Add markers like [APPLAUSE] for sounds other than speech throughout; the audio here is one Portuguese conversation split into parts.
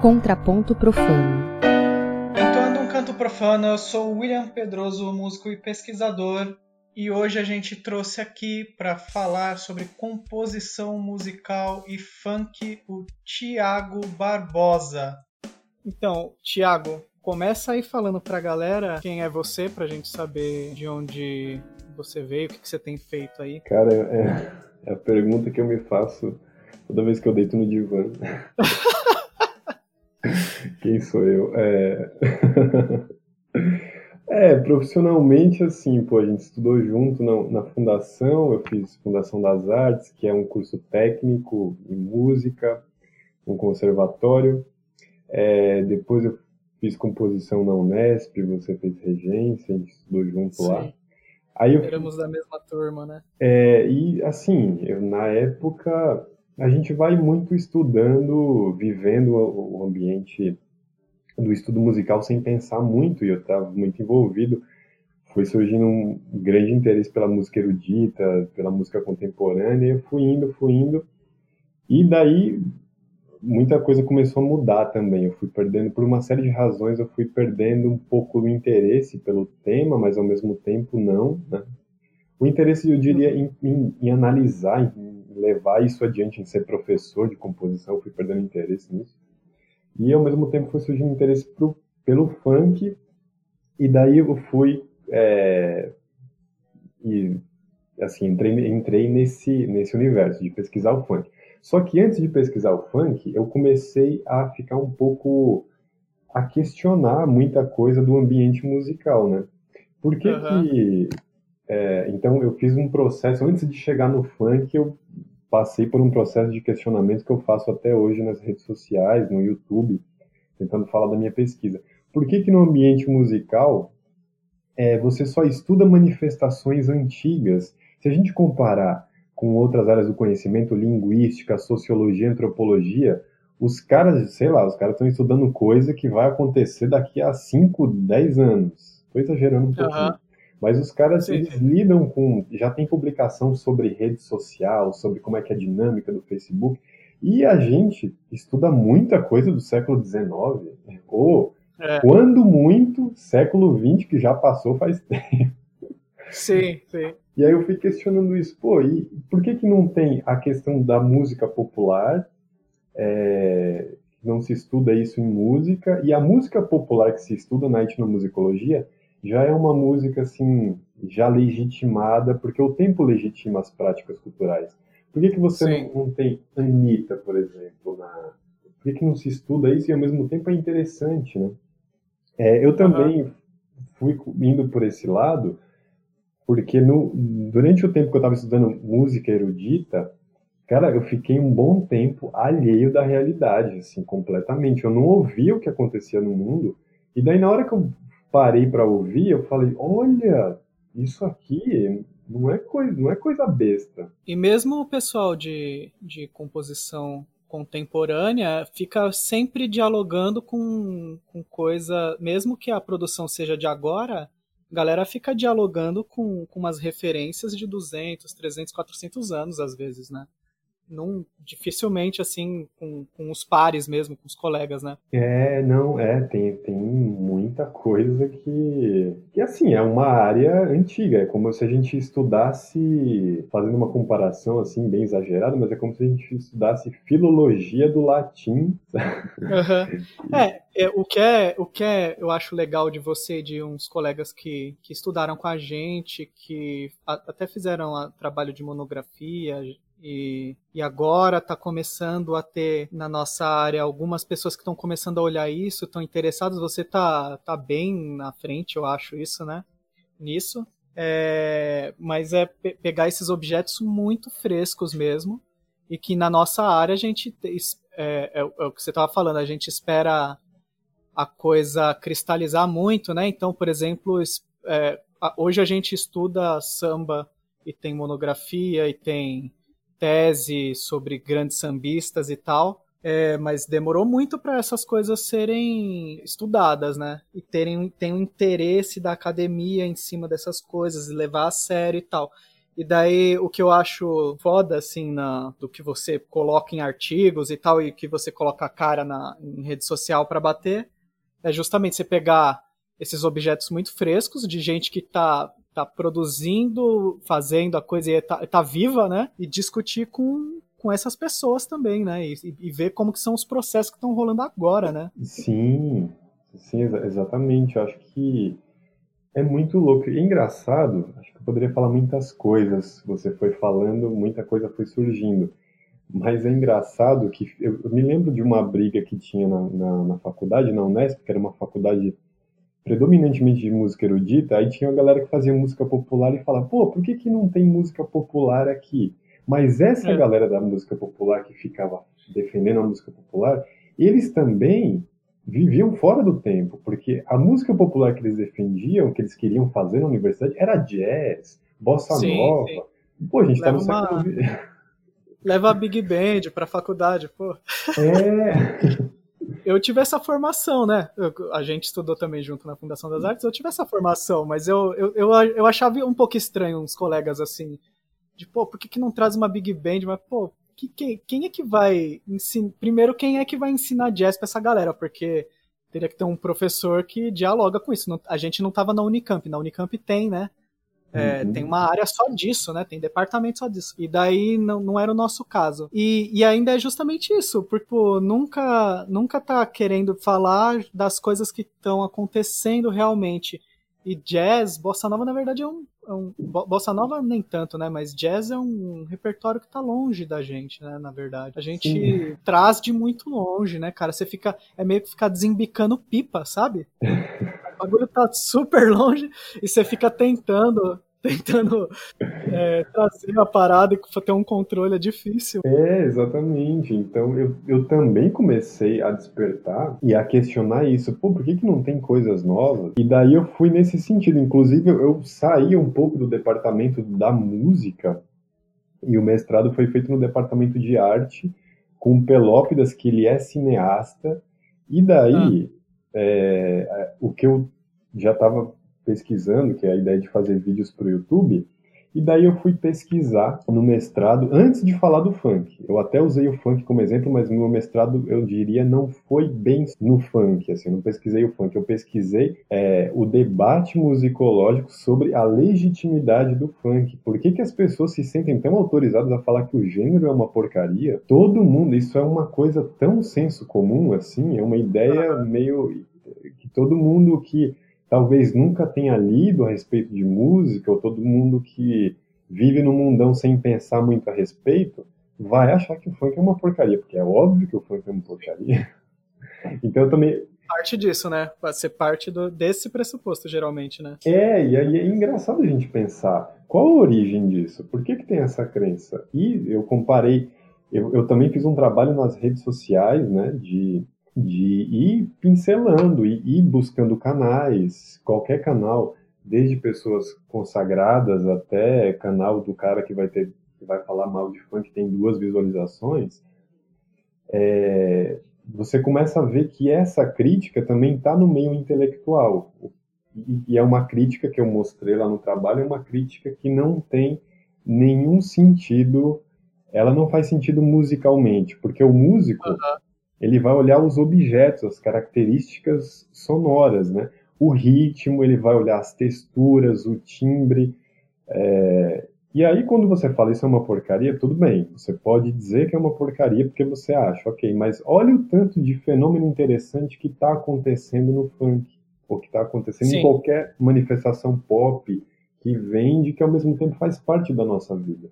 Contraponto Profano. Entoando um canto profano, eu sou William Pedroso, músico e pesquisador, e hoje a gente trouxe aqui para falar sobre composição musical e funk o Tiago Barbosa. Então, Tiago, começa aí falando pra galera quem é você, pra gente saber de onde você veio, o que, que você tem feito aí. Cara, é, é a pergunta que eu me faço toda vez que eu deito no divã. [LAUGHS] Quem sou eu? É... [LAUGHS] é, profissionalmente, assim, pô, a gente estudou junto na, na, Fundação, eu fiz Fundação das Artes, que é um curso técnico em música, um conservatório. É, depois eu fiz composição na Unesp, você fez regência, a gente estudou junto Sim. lá. Aí eu, Éramos da mesma turma, né? É, e assim, eu, na época a gente vai muito estudando, vivendo o ambiente do estudo musical sem pensar muito, e eu estava muito envolvido. Foi surgindo um grande interesse pela música erudita, pela música contemporânea, e eu fui indo, fui indo. E daí muita coisa começou a mudar também. Eu fui perdendo, por uma série de razões, eu fui perdendo um pouco o interesse pelo tema, mas ao mesmo tempo não. Né? O interesse, eu diria, em, em, em analisar, em levar isso adiante, em ser professor de composição, eu fui perdendo interesse nisso. E ao mesmo tempo foi surgindo interesse pro, pelo funk, e daí eu fui. É, e assim, entrei, entrei nesse, nesse universo de pesquisar o funk. Só que antes de pesquisar o funk, eu comecei a ficar um pouco a questionar muita coisa do ambiente musical, né? Por que uhum. que é, então eu fiz um processo antes de chegar no funk, eu passei por um processo de questionamento que eu faço até hoje nas redes sociais, no YouTube, tentando falar da minha pesquisa. Por que que no ambiente musical é, você só estuda manifestações antigas? Se a gente comparar com outras áreas do conhecimento, linguística, sociologia, antropologia, os caras, sei lá, os caras estão estudando coisa que vai acontecer daqui a 5, 10 anos. Estou exagerando um pouquinho. Mas os caras, sim, eles lidam com. Já tem publicação sobre rede social, sobre como é que é a dinâmica do Facebook. E a gente estuda muita coisa do século XIX, né? ou, é. quando muito, século XX, que já passou faz [LAUGHS] tempo. Sim, sim. E aí eu fui questionando isso, pô, e por que que não tem a questão da música popular, é, não se estuda isso em música, e a música popular que se estuda na etnomusicologia já é uma música assim já legitimada, porque o tempo legitima as práticas culturais. Por que, que você não, não, tem Anitta, por exemplo, na... Por que, que não se estuda isso e ao mesmo tempo é interessante, né? É, eu também uhum. fui indo por esse lado, porque no, durante o tempo que eu estava estudando música erudita, cara, eu fiquei um bom tempo alheio da realidade, assim, completamente. Eu não ouvia o que acontecia no mundo, e daí na hora que eu parei para ouvir, eu falei, olha, isso aqui não é coisa, não é coisa besta. E mesmo o pessoal de, de composição contemporânea fica sempre dialogando com, com coisa, mesmo que a produção seja de agora, a galera fica dialogando com, com umas referências de 200, 300, 400 anos às vezes, né? Num, dificilmente assim com, com os pares mesmo, com os colegas, né? É, não, é, tem, tem muita coisa que, que assim, é uma área antiga, é como se a gente estudasse, fazendo uma comparação assim, bem exagerada, mas é como se a gente estudasse filologia do latim. Uhum. É, é, o que é, o que é, eu acho legal de você e de uns colegas que, que estudaram com a gente, que a, até fizeram a, trabalho de monografia, e, e agora está começando a ter na nossa área algumas pessoas que estão começando a olhar isso, estão interessadas. Você tá, tá bem na frente, eu acho, isso, né? Nisso. É, mas é pe pegar esses objetos muito frescos mesmo e que na nossa área a gente é, é, é o que você estava falando, a gente espera a coisa cristalizar muito, né? Então, por exemplo, é, hoje a gente estuda samba e tem monografia e tem tese sobre grandes sambistas e tal, é, mas demorou muito para essas coisas serem estudadas, né? E terem tem um interesse da academia em cima dessas coisas, levar a sério e tal. E daí o que eu acho foda, assim, na, do que você coloca em artigos e tal, e que você coloca a cara na, em rede social para bater, é justamente você pegar esses objetos muito frescos de gente que tá, tá produzindo, fazendo a coisa e tá, tá viva, né? E discutir com, com essas pessoas também, né? E, e ver como que são os processos que estão rolando agora, né? Sim, sim, exatamente. Eu acho que é muito louco. E engraçado, acho que eu poderia falar muitas coisas. Você foi falando, muita coisa foi surgindo. Mas é engraçado que eu, eu me lembro de uma briga que tinha na, na, na, faculdade, na Unesp, que era uma faculdade predominantemente de música erudita. Aí tinha uma galera que fazia música popular e falava: pô, por que, que não tem música popular aqui? Mas essa é. galera da música popular que ficava defendendo a música popular, eles também viviam fora do tempo, porque a música popular que eles defendiam, que eles queriam fazer na universidade, era jazz, bossa sim, nova. Sim. Pô, a gente Leva tá no uma... século [LAUGHS] Leva a Big Band pra faculdade, pô. É. [LAUGHS] Eu tive essa formação, né? Eu, a gente estudou também junto na Fundação das Artes, eu tive essa formação, mas eu, eu, eu, eu achava um pouco estranho uns colegas assim, de, pô, por que, que não traz uma Big Band? Mas, pô, que, quem, quem é que vai ensinar. Primeiro, quem é que vai ensinar jazz pra essa galera? Porque teria que ter um professor que dialoga com isso. A gente não tava na Unicamp, na Unicamp tem, né? É, uhum. Tem uma área só disso, né? Tem departamento só disso. E daí não, não era o nosso caso. E, e ainda é justamente isso, porque pô, nunca, nunca tá querendo falar das coisas que estão acontecendo realmente. E jazz, bossa nova, na verdade, é um, é um. Bossa nova nem tanto, né? Mas jazz é um repertório que tá longe da gente, né? Na verdade. A gente Sim. traz de muito longe, né, cara? Você fica. É meio que ficar desembicando pipa, sabe? [LAUGHS] Bagulho tá super longe e você fica tentando tentando é, trazer a parada e ter um controle é difícil. É, exatamente. Então eu, eu também comecei a despertar e a questionar isso. Pô, por que, que não tem coisas novas? E daí eu fui nesse sentido. Inclusive eu, eu saí um pouco do departamento da música e o mestrado foi feito no departamento de arte com o Pelópidas, que ele é cineasta. E daí, ah. É, o que eu já estava pesquisando, que é a ideia de fazer vídeos para o YouTube, e daí eu fui pesquisar no mestrado, antes de falar do funk. Eu até usei o funk como exemplo, mas no meu mestrado, eu diria, não foi bem no funk, assim, eu não pesquisei o funk, eu pesquisei é, o debate musicológico sobre a legitimidade do funk. Por que, que as pessoas se sentem tão autorizadas a falar que o gênero é uma porcaria? Todo mundo, isso é uma coisa tão senso comum, assim, é uma ideia meio que todo mundo que talvez nunca tenha lido a respeito de música, ou todo mundo que vive no mundão sem pensar muito a respeito, vai achar que o funk é uma porcaria, porque é óbvio que o funk é uma porcaria. [LAUGHS] então eu também. Parte disso, né? Vai ser parte do, desse pressuposto, geralmente, né? É, e aí é engraçado a gente pensar qual a origem disso, por que, que tem essa crença? E eu comparei, eu, eu também fiz um trabalho nas redes sociais, né, de de ir pincelando e ir buscando canais, qualquer canal, desde pessoas consagradas até canal do cara que vai ter que vai falar mal de funk tem duas visualizações, é, você começa a ver que essa crítica também está no meio intelectual. E, e é uma crítica que eu mostrei lá no trabalho, é uma crítica que não tem nenhum sentido, ela não faz sentido musicalmente, porque o músico uhum ele vai olhar os objetos, as características sonoras, né? O ritmo, ele vai olhar as texturas, o timbre. É... E aí, quando você fala isso é uma porcaria, tudo bem. Você pode dizer que é uma porcaria porque você acha, ok, mas olha o tanto de fenômeno interessante que está acontecendo no funk, ou que está acontecendo Sim. em qualquer manifestação pop que vende, que ao mesmo tempo faz parte da nossa vida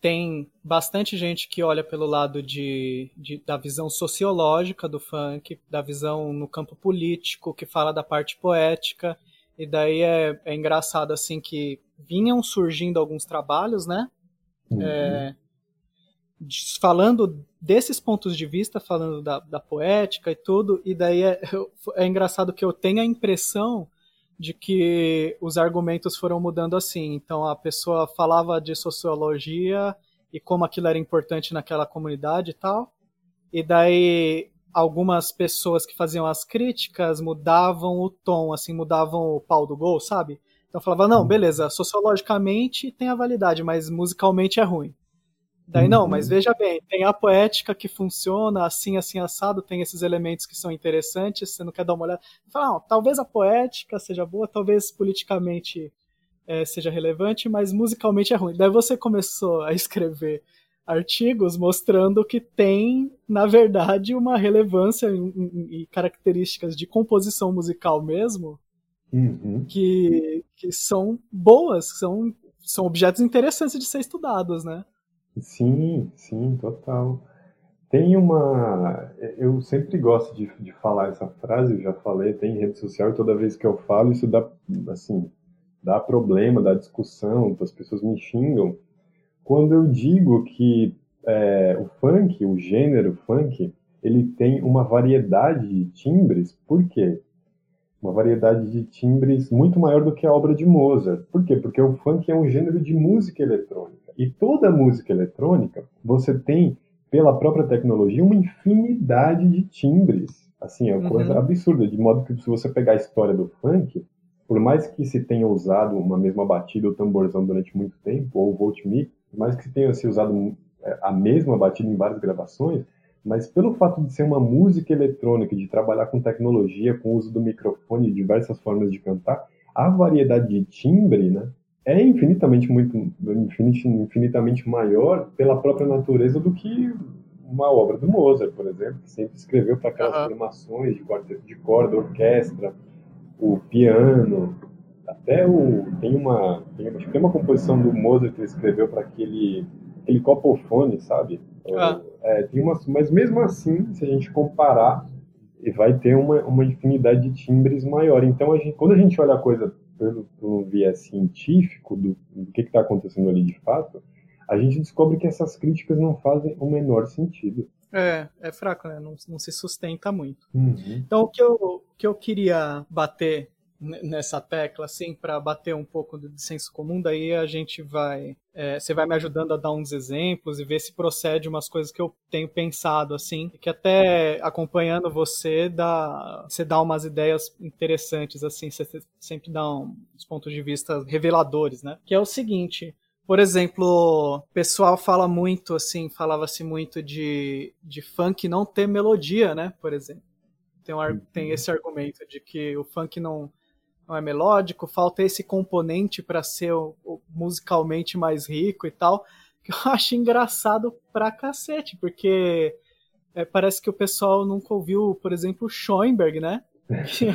tem bastante gente que olha pelo lado de, de, da visão sociológica do funk, da visão no campo político, que fala da parte poética, e daí é, é engraçado assim que vinham surgindo alguns trabalhos, né? Uhum. É, falando desses pontos de vista, falando da, da poética e tudo, e daí é, [LAUGHS] é engraçado que eu tenho a impressão de que os argumentos foram mudando assim. Então a pessoa falava de sociologia e como aquilo era importante naquela comunidade e tal. E daí algumas pessoas que faziam as críticas mudavam o tom, assim, mudavam o pau do gol, sabe? Então falava, não, beleza, sociologicamente tem a validade, mas musicalmente é ruim. Daí, não, mas uhum. veja bem, tem a poética que funciona assim, assim, assado, tem esses elementos que são interessantes, você não quer dar uma olhada. Fala, não, talvez a poética seja boa, talvez politicamente é, seja relevante, mas musicalmente é ruim. Daí você começou a escrever artigos mostrando que tem, na verdade, uma relevância e características de composição musical mesmo, uhum. que, que são boas, são, são objetos interessantes de ser estudados, né? Sim, sim, total. Tem uma. Eu sempre gosto de, de falar essa frase, eu já falei, tem rede social, e toda vez que eu falo, isso dá, assim, dá problema, dá discussão, as pessoas me xingam. Quando eu digo que é, o funk, o gênero funk, ele tem uma variedade de timbres, por quê? Uma variedade de timbres muito maior do que a obra de Mozart. Por quê? Porque o funk é um gênero de música eletrônica. E toda música eletrônica, você tem, pela própria tecnologia, uma infinidade de timbres. Assim, é uma uhum. coisa absurda. De modo que, se você pegar a história do funk, por mais que se tenha usado uma mesma batida ou tamborzão durante muito tempo, ou voltmeet, por mais que se tenha se usado é, a mesma batida em várias gravações, mas pelo fato de ser uma música eletrônica, de trabalhar com tecnologia, com o uso do microfone e diversas formas de cantar, a variedade de timbre, né, é infinitamente muito infinitamente maior pela própria natureza do que uma obra do Mozart, por exemplo, que sempre escreveu para aquelas uhum. formações de quarteto de corda, orquestra, o piano, até o tem uma tem, acho que tem uma composição do Mozart que ele escreveu para aquele aquele copofone, sabe? Ah. É, tem uma, mas mesmo assim, se a gente comparar, vai ter uma, uma infinidade de timbres maior. Então, a gente, quando a gente olha a coisa pelo, pelo viés científico do, do que está acontecendo ali de fato, a gente descobre que essas críticas não fazem o menor sentido. É, é fraco, né? Não, não se sustenta muito. Uhum. Então, o que, eu, o que eu queria bater nessa tecla, assim, para bater um pouco do senso comum, daí a gente vai. É, você vai me ajudando a dar uns exemplos e ver se procede umas coisas que eu tenho pensado, assim, que até acompanhando você dá, você dá umas ideias interessantes, assim, você sempre dá uns pontos de vista reveladores, né? Que é o seguinte. Por exemplo, o pessoal fala muito, assim, falava-se muito de, de funk não ter melodia, né? Por exemplo. Tem, um, tem uhum. esse argumento de que o funk não, não é melódico, falta esse componente para ser o, o, musicalmente mais rico e tal, [LAUGHS] que eu acho engraçado pra cacete, porque é, parece que o pessoal nunca ouviu, por exemplo, Schoenberg, né? [LAUGHS] Que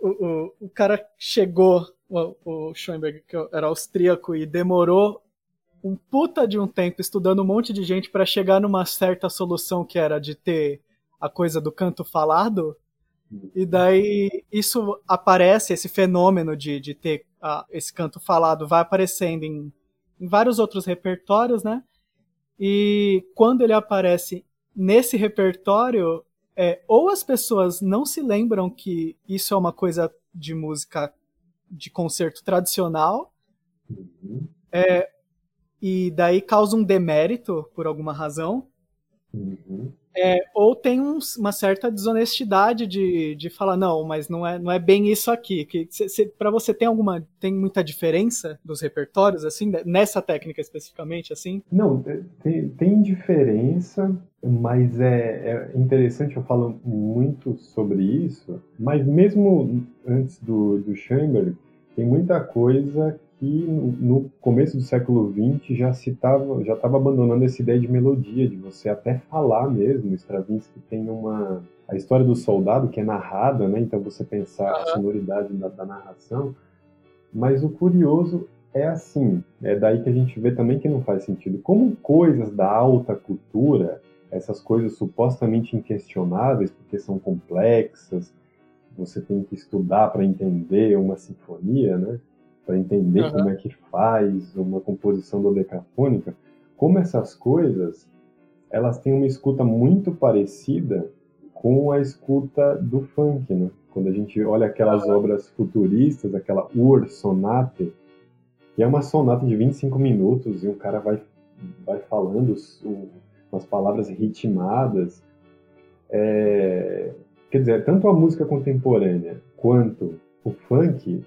o, o, o cara chegou, o, o Schoenberg, que era austríaco, e demorou um puta de um tempo estudando um monte de gente para chegar numa certa solução que era de ter a coisa do canto falado, e daí isso aparece, esse fenômeno de, de ter uh, esse canto falado vai aparecendo em, em vários outros repertórios, né? E quando ele aparece nesse repertório, é, ou as pessoas não se lembram que isso é uma coisa de música de concerto tradicional, uhum. é, e daí causa um demérito por alguma razão, uhum. É, ou tem um, uma certa desonestidade de, de falar, não, mas não é, não é bem isso aqui. Que para você tem alguma tem muita diferença dos repertórios assim nessa técnica especificamente assim? Não, tem, tem diferença, mas é, é interessante eu falo muito sobre isso. Mas mesmo antes do do Chamber tem muita coisa que no, começo do século XX já se tava, já estava abandonando essa ideia de melodia, de você até falar mesmo. Stravinsky tem uma a história do soldado que é narrada, né? Então você pensar a sonoridade da, da narração. Mas o curioso é assim, é daí que a gente vê também que não faz sentido. Como coisas da alta cultura, essas coisas supostamente inquestionáveis, porque são complexas, você tem que estudar para entender uma sinfonia, né? Para entender uhum. como é que faz uma composição dodecafônica, como essas coisas elas têm uma escuta muito parecida com a escuta do funk, né? Quando a gente olha aquelas uhum. obras futuristas, aquela Ur Sonate, que é uma sonata de 25 minutos e um cara vai, vai falando umas palavras ritmadas. É, quer dizer, tanto a música contemporânea quanto o funk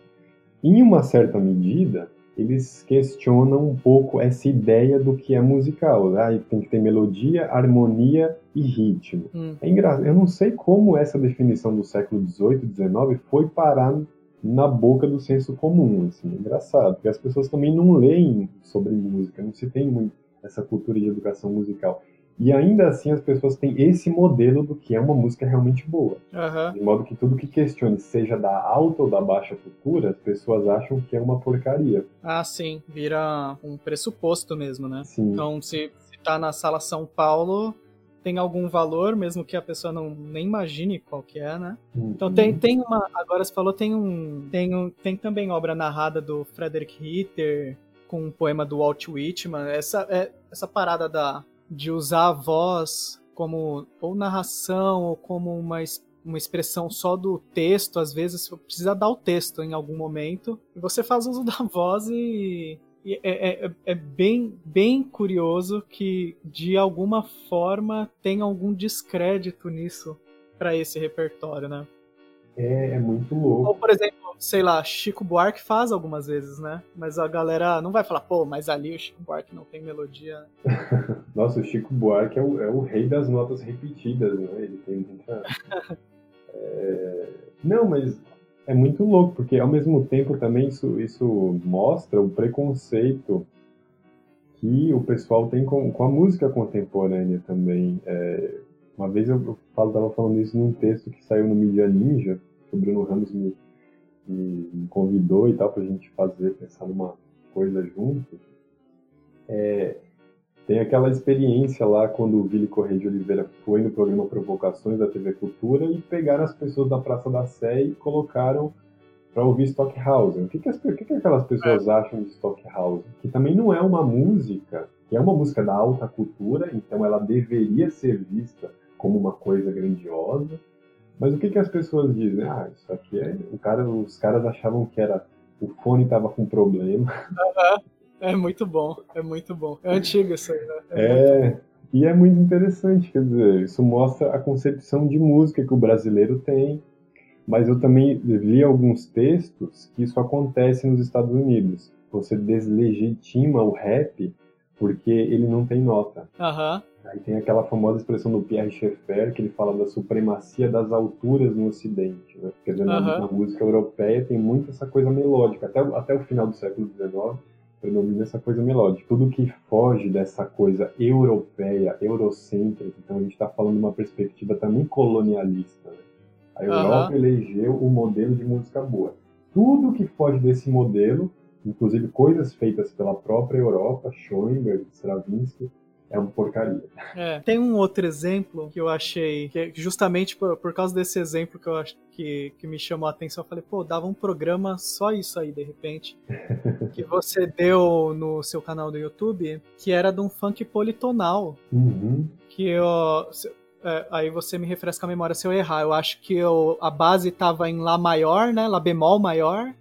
em uma certa medida, eles questionam um pouco essa ideia do que é musical. Né? Tem que ter melodia, harmonia e ritmo. Hum. É engraçado. Eu não sei como essa definição do século XVIII, XIX foi parar na boca do senso comum. Assim. É engraçado, porque as pessoas também não leem sobre música, não se tem muito essa cultura de educação musical. E ainda assim as pessoas têm esse modelo do que é uma música realmente boa. Uhum. De modo que tudo que questione, seja da alta ou da baixa cultura, as pessoas acham que é uma porcaria. Ah, sim. Vira um pressuposto mesmo, né? Sim. Então, se, se tá na sala São Paulo, tem algum valor, mesmo que a pessoa não nem imagine qual que é, né? Uhum. Então tem, tem uma. Agora você falou, tem um. Tem, um, tem também obra narrada do Frederick Ritter, com um poema do Walt Whitman. Essa, é, essa parada da de usar a voz como ou narração ou como uma, uma expressão só do texto, às vezes precisa dar o texto em algum momento, e você faz uso [LAUGHS] da voz e, e é, é, é, bem, bem curioso que de alguma forma tem algum descrédito nisso para esse repertório, né? É, é muito louco. Ou, por exemplo, sei lá, Chico Buarque faz algumas vezes, né? Mas a galera não vai falar, pô, mas ali o Chico Buarque não tem melodia. [LAUGHS] Nossa, o Chico Buarque é o, é o rei das notas repetidas, né? Ele tem muita. [LAUGHS] é... Não, mas é muito louco, porque ao mesmo tempo também isso, isso mostra o preconceito que o pessoal tem com, com a música contemporânea também. É... Uma vez eu, eu tava falando isso num texto que saiu no Media Ninja, que o Bruno Ramos me, me, me convidou e tal pra gente fazer, pensar numa coisa junto. É, tem aquela experiência lá quando o Vili Correia de Oliveira foi no programa Provocações da TV Cultura e pegaram as pessoas da Praça da Sé e colocaram para ouvir Stockhausen. O que, que, as, o que, que aquelas pessoas é. acham de Stockhausen? Que também não é uma música, que é uma música da alta cultura, então ela deveria ser vista como uma coisa grandiosa. Mas o que, que as pessoas dizem? Ah, isso aqui é. O cara, os caras achavam que era. O fone estava com problema. É muito bom, é muito bom. É antigo isso aí, né? É, é e é muito interessante, quer dizer, isso mostra a concepção de música que o brasileiro tem. Mas eu também li alguns textos que isso acontece nos Estados Unidos. Você deslegitima o rap porque ele não tem nota. Aham. Uhum. Aí tem aquela famosa expressão do Pierre Schaeffer, que ele fala da supremacia das alturas no Ocidente. Né? Quer dizer, uhum. na, na, música europeia tem muito essa coisa melódica. Até, até o final do século XIX predomina essa coisa melódica. Tudo que foge dessa coisa europeia, eurocêntrica, então a gente está falando de uma perspectiva também colonialista. Né? A Europa uhum. elegeu o modelo de música boa. Tudo que foge desse modelo, inclusive coisas feitas pela própria Europa, Schoenberg, Stravinsky, é uma porcaria. É. Tem um outro exemplo que eu achei, que justamente por, por causa desse exemplo que eu acho que, que me chamou a atenção, eu falei, pô, dava um programa só isso aí, de repente, [LAUGHS] que você deu no seu canal do YouTube, que era de um funk politonal. Uhum. Que eu. É, aí você me refresca a memória se eu errar. Eu acho que eu, a base tava em Lá maior, né? Lá bemol maior.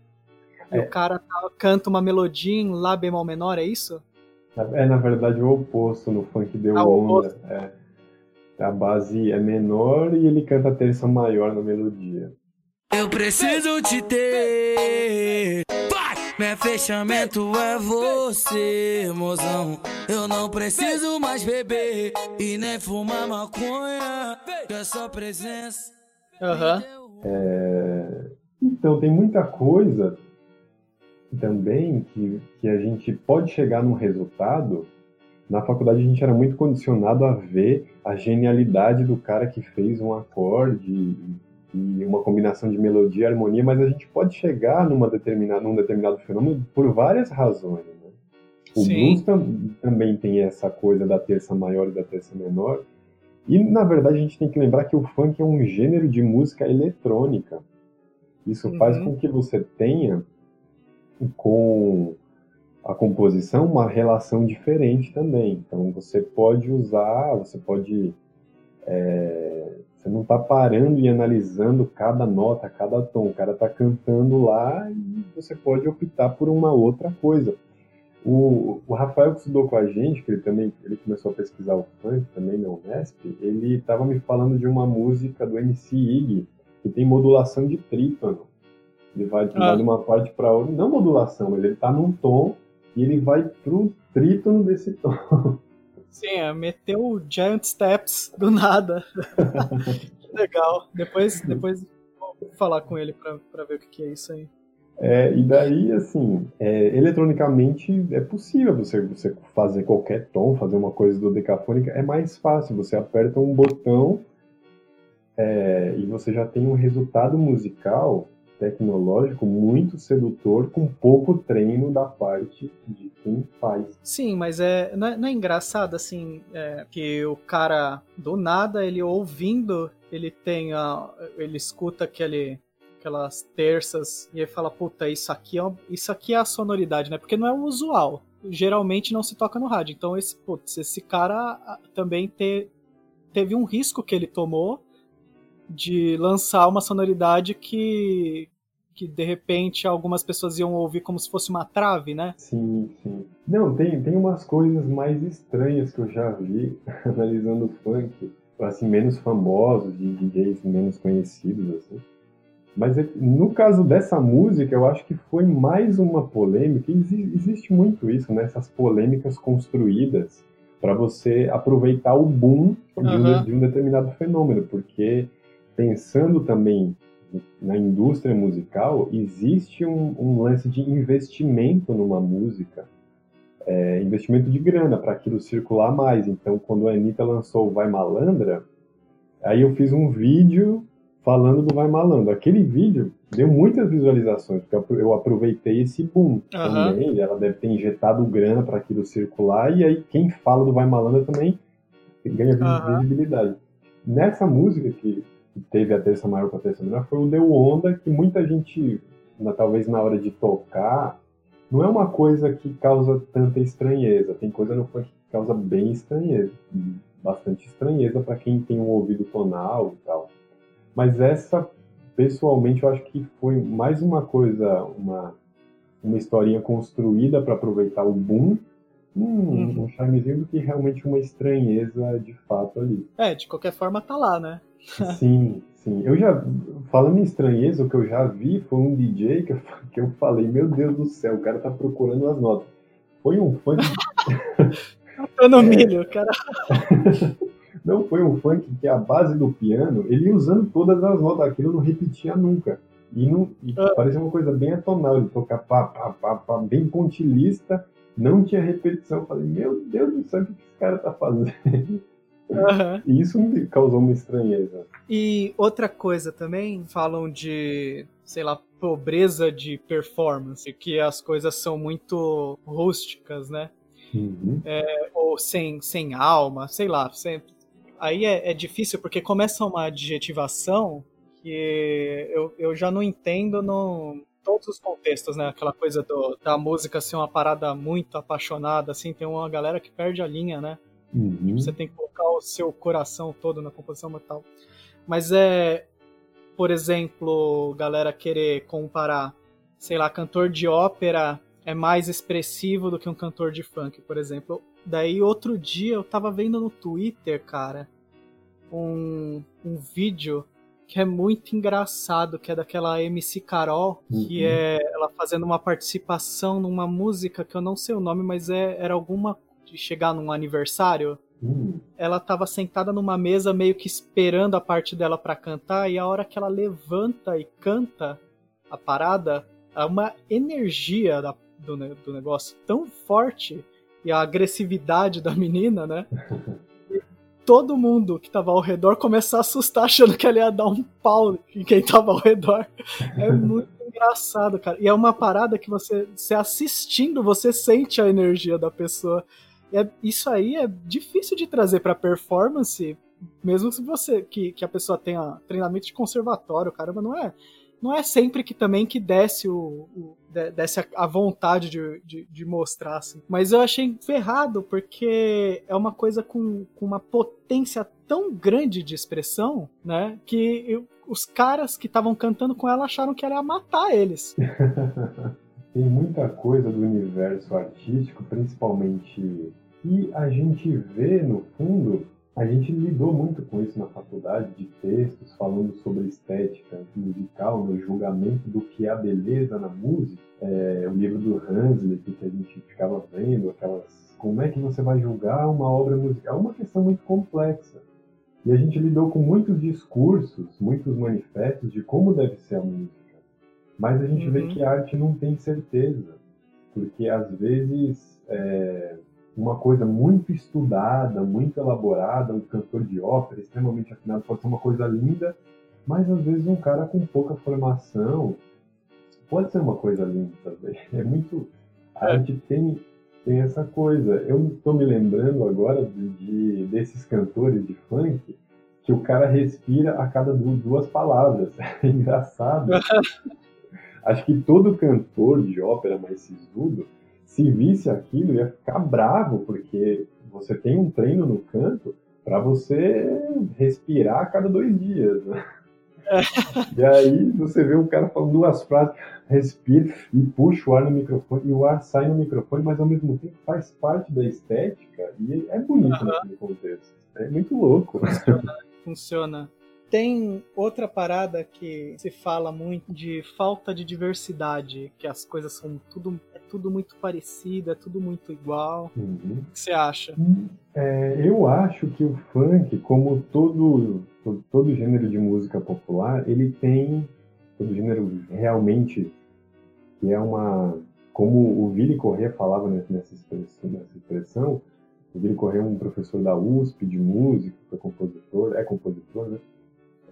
É. E o cara canta uma melodia em Lá bemol menor, é isso? É, na verdade, o oposto no funk deu ah, onda. É. A base é menor e ele canta a terça maior na melodia. Eu preciso te ter. Meu fechamento é você, mozão. Eu não preciso mais beber e nem fumar maconha. Que é só presença. Aham. Uhum. É... Então, tem muita coisa também que, que a gente pode chegar num resultado. Na faculdade a gente era muito condicionado a ver a genialidade do cara que fez um acorde e uma combinação de melodia e harmonia, mas a gente pode chegar numa determinada, num determinado fenômeno por várias razões. Né? O Sim. blues tam, também tem essa coisa da terça maior e da terça menor. E, na verdade, a gente tem que lembrar que o funk é um gênero de música eletrônica. Isso uhum. faz com que você tenha com a composição uma relação diferente também. Então você pode usar, você pode. É, você não está parando e analisando cada nota, cada tom. O cara está cantando lá e você pode optar por uma outra coisa. O, o Rafael que estudou com a gente, que ele também ele começou a pesquisar o funk também na Unesp, ele estava me falando de uma música do MC Ig que tem modulação de trítono. Ele vai ah. de uma parte para outra, não modulação, mas ele tá num tom e ele vai pro trítono desse tom. Sim, é, meteu Giant Steps do nada. [LAUGHS] legal. Depois, depois vou falar com ele para ver o que é isso aí. É, e daí, assim, é, eletronicamente é possível você, você fazer qualquer tom, fazer uma coisa do decafônica, é mais fácil. Você aperta um botão é, e você já tem um resultado musical tecnológico muito sedutor com pouco treino da parte de quem faz. Sim, mas é não é, não é engraçado assim é, que o cara do nada ele ouvindo ele tem a, ele escuta aquele aquelas terças e ele fala puta isso aqui é isso aqui é a sonoridade né? Porque não é o usual. Geralmente não se toca no rádio. Então esse putz, esse cara também te, teve um risco que ele tomou de lançar uma sonoridade que que de repente algumas pessoas iam ouvir como se fosse uma trave, né? Sim, sim. Não, tem, tem umas coisas mais estranhas que eu já vi [LAUGHS] analisando o funk, assim, menos famosos, de DJs menos conhecidos, assim. Mas é no caso dessa música, eu acho que foi mais uma polêmica, e existe muito isso, né? Essas polêmicas construídas para você aproveitar o boom de, um, de um determinado fenômeno, porque pensando também na indústria musical, existe um, um lance de investimento numa música, é, investimento de grana para aquilo circular mais. Então, quando a Anitta lançou o Vai Malandra, aí eu fiz um vídeo falando do Vai Malandro. Aquele vídeo deu muitas visualizações, porque eu aproveitei esse boom uhum. também. Ela deve ter injetado grana para aquilo circular, e aí quem fala do Vai Malandra também ganha uhum. visibilidade. Nessa música que teve a terça maior com a terça menor foi o Deu Onda, que muita gente, na, talvez na hora de tocar, não é uma coisa que causa tanta estranheza. Tem coisa no funk que causa bem estranheza, bastante estranheza para quem tem um ouvido tonal e tal. Mas essa, pessoalmente, eu acho que foi mais uma coisa, uma, uma historinha construída para aproveitar o boom um, uhum. um charmezinho do que realmente uma estranheza de fato ali. É, de qualquer forma tá lá, né? [LAUGHS] sim, sim. Eu já, falando em estranheza, o que eu já vi foi um DJ que eu, que eu falei, meu Deus do céu, o cara tá procurando as notas. Foi um funk. [LAUGHS] [LAUGHS] No é... milho, cara. não, foi um funk que a base do piano, ele ia usando todas as notas, aquilo não repetia nunca. E, não, e ah. parecia uma coisa bem atonal, ele tocar pá, pá, pá, pá, bem pontilista, não tinha repetição. Eu falei, meu Deus do céu, o que esse cara tá fazendo? Uhum. [LAUGHS] E isso me causou uma estranheza. E outra coisa também, falam de, sei lá, pobreza de performance, que as coisas são muito rústicas, né? Uhum. É, ou sem, sem alma, sei lá. Sem... Aí é, é, difícil porque começa uma adjetivação que eu, eu já não entendo no todos os contextos, né? Aquela coisa do, da música ser uma parada muito apaixonada, assim, tem uma galera que perde a linha, né? Uhum. Você tem que colocar o seu coração todo na composição metal. Mas é, por exemplo, galera querer comparar, sei lá, cantor de ópera é mais expressivo do que um cantor de funk, por exemplo. Daí outro dia eu tava vendo no Twitter, cara, um, um vídeo que é muito engraçado, que é daquela MC Carol, uhum. que é ela fazendo uma participação numa música que eu não sei o nome, mas é, era alguma de chegar num aniversário. Uhum. Ela estava sentada numa mesa meio que esperando a parte dela para cantar e a hora que ela levanta e canta a parada, é uma energia da, do, do negócio tão forte e a agressividade da menina, né? [LAUGHS] todo mundo que tava ao redor começar a assustar achando que ela ia dar um pau em quem tava ao redor. É muito engraçado, cara. E é uma parada que você, você assistindo, você sente a energia da pessoa. É, isso aí é difícil de trazer para performance, mesmo se você que, que a pessoa tenha treinamento de conservatório, caramba, não é não é sempre que também que desce o, o desce a, a vontade de, de, de, mostrar assim. Mas eu achei ferrado porque é uma coisa com, com uma potência tão grande de expressão, né, que eu, os caras que estavam cantando com ela acharam que ela ia matar eles. [LAUGHS] Tem muita coisa do universo artístico, principalmente e a gente vê no fundo a gente lidou muito com isso na faculdade, de textos falando sobre estética musical, no julgamento do que é a beleza na música. É, o livro do Hanslick, que a gente ficava vendo, aquelas. Como é que você vai julgar uma obra musical? É uma questão muito complexa. E a gente lidou com muitos discursos, muitos manifestos de como deve ser a música. Mas a gente uhum. vê que a arte não tem certeza. Porque às vezes. É, uma coisa muito estudada, muito elaborada, um cantor de ópera extremamente afinado pode ser uma coisa linda, mas às vezes um cara com pouca formação pode ser uma coisa linda também. [LAUGHS] É muito. A é. gente tem, tem essa coisa. Eu estou me lembrando agora de, de, desses cantores de funk que o cara respira a cada duas palavras. [LAUGHS] É engraçado. [LAUGHS] Acho que todo cantor de ópera mais sisudo se visse aquilo, ia ficar bravo, porque você tem um treino no canto para você respirar a cada dois dias, né? [LAUGHS] e aí você vê um cara falando duas frases, respira e puxa o ar no microfone, e o ar sai no microfone, mas ao mesmo tempo faz parte da estética e é bonito uhum. naquele contexto. É muito louco. Funciona. Funciona. Tem outra parada que se fala muito de falta de diversidade, que as coisas são tudo tudo muito parecido, é tudo muito igual. Uhum. O que você acha? É, eu acho que o funk, como todo, todo, todo gênero de música popular, ele tem todo gênero realmente que é uma como o Vili Corrêa falava nessa expressão, nessa expressão o Vili Corrêa é um professor da USP de música, foi compositor, é compositor, né?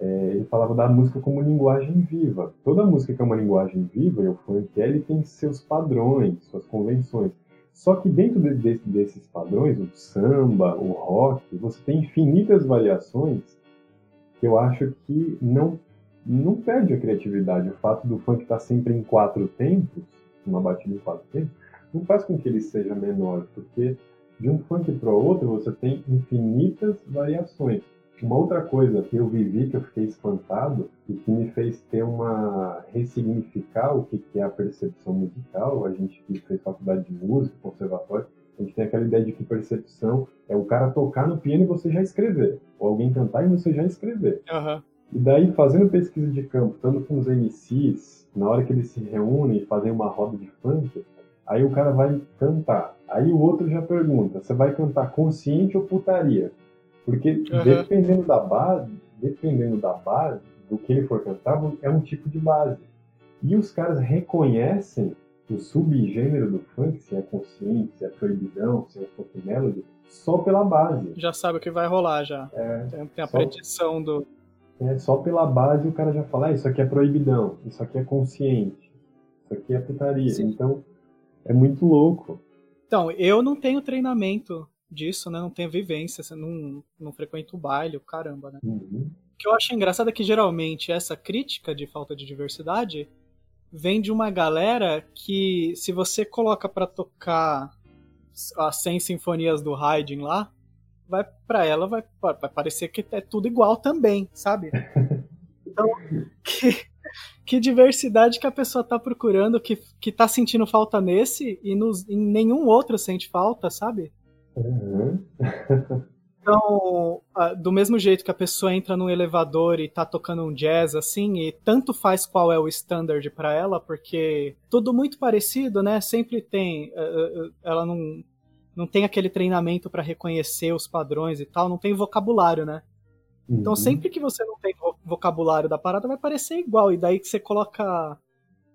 É, ele falava da música como linguagem viva. Toda música que é uma linguagem viva, e o funk é, ele tem seus padrões, suas convenções. Só que dentro de, de, desses padrões, o samba, o rock, você tem infinitas variações que eu acho que não, não perde a criatividade. O fato do funk estar sempre em quatro tempos, uma batida em quatro tempos, não faz com que ele seja menor, porque de um funk para outro você tem infinitas variações. Uma outra coisa que eu vivi, que eu fiquei espantado e que me fez ter uma ressignificar o que é a percepção musical, a gente que fez faculdade de música, conservatório, a gente tem aquela ideia de que percepção é o cara tocar no piano e você já escrever, ou alguém cantar e você já escrever. Uhum. E daí, fazendo pesquisa de campo, estando com os MCs, na hora que eles se reúnem e fazem uma roda de funk, aí o cara vai cantar. Aí o outro já pergunta: você vai cantar consciente ou putaria? Porque uhum. dependendo da base, dependendo da base, do que ele for cantar, é um tipo de base. E os caras reconhecem o subgênero do funk, se é consciente, se é proibidão, se é funk melody, só pela base. Já sabe o que vai rolar já. É, tem, tem a só, predição do. É, só pela base o cara já fala, ah, isso aqui é proibidão, isso aqui é consciente, isso aqui é putaria. Sim. Então, é muito louco. Então, eu não tenho treinamento disso, né? Não tenho vivência, você não, não frequenta o baile, o caramba, né? Uhum. O que eu acho engraçado é que geralmente essa crítica de falta de diversidade vem de uma galera que, se você coloca para tocar as 100 sinfonias do Haydn lá, vai para ela vai, vai parecer que é tudo igual também, sabe? [LAUGHS] Então, que, que diversidade que a pessoa tá procurando, que, que tá sentindo falta nesse e nos, em nenhum outro sente falta, sabe? Uhum. então, do mesmo jeito que a pessoa entra num elevador e tá tocando um jazz assim, e tanto faz qual é o standard para ela, porque tudo muito parecido, né? Sempre tem. Eh, eh, ela não, não tem aquele treinamento para reconhecer os padrões e tal, não tem vocabulário, né? Então, uhum. sempre que você não tem vocabulário da parada, vai parecer igual. E daí que você coloca